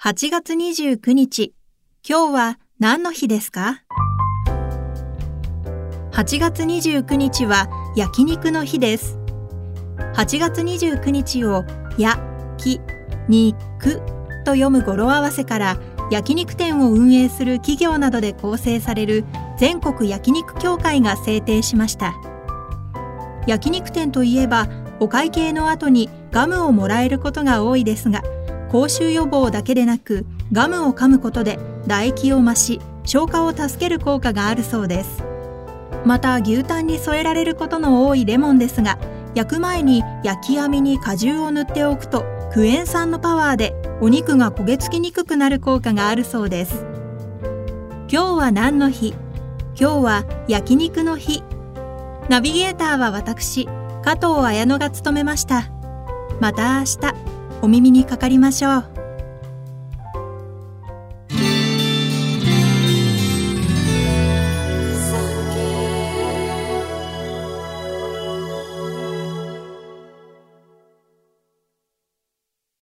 8月29日、今日は何の日ですか ?8 月29日は焼肉の日です。8月29日をや、き、に、くと読む語呂合わせから焼肉店を運営する企業などで構成される全国焼肉協会が制定しました。焼肉店といえばお会計の後にガムをもらえることが多いですが、口臭予防だけでなくガムを噛むことで唾液を増し消化を助ける効果があるそうです。また牛タンに添えられることの多いレモンですが焼く前に焼き網に果汁を塗っておくとクエン酸のパワーでお肉が焦げ付きにくくなる効果があるそうです。今日は何の日？今日は焼肉の日。ナビゲーターは私加藤綾乃が務めました。また明日。お耳にかかりましょう。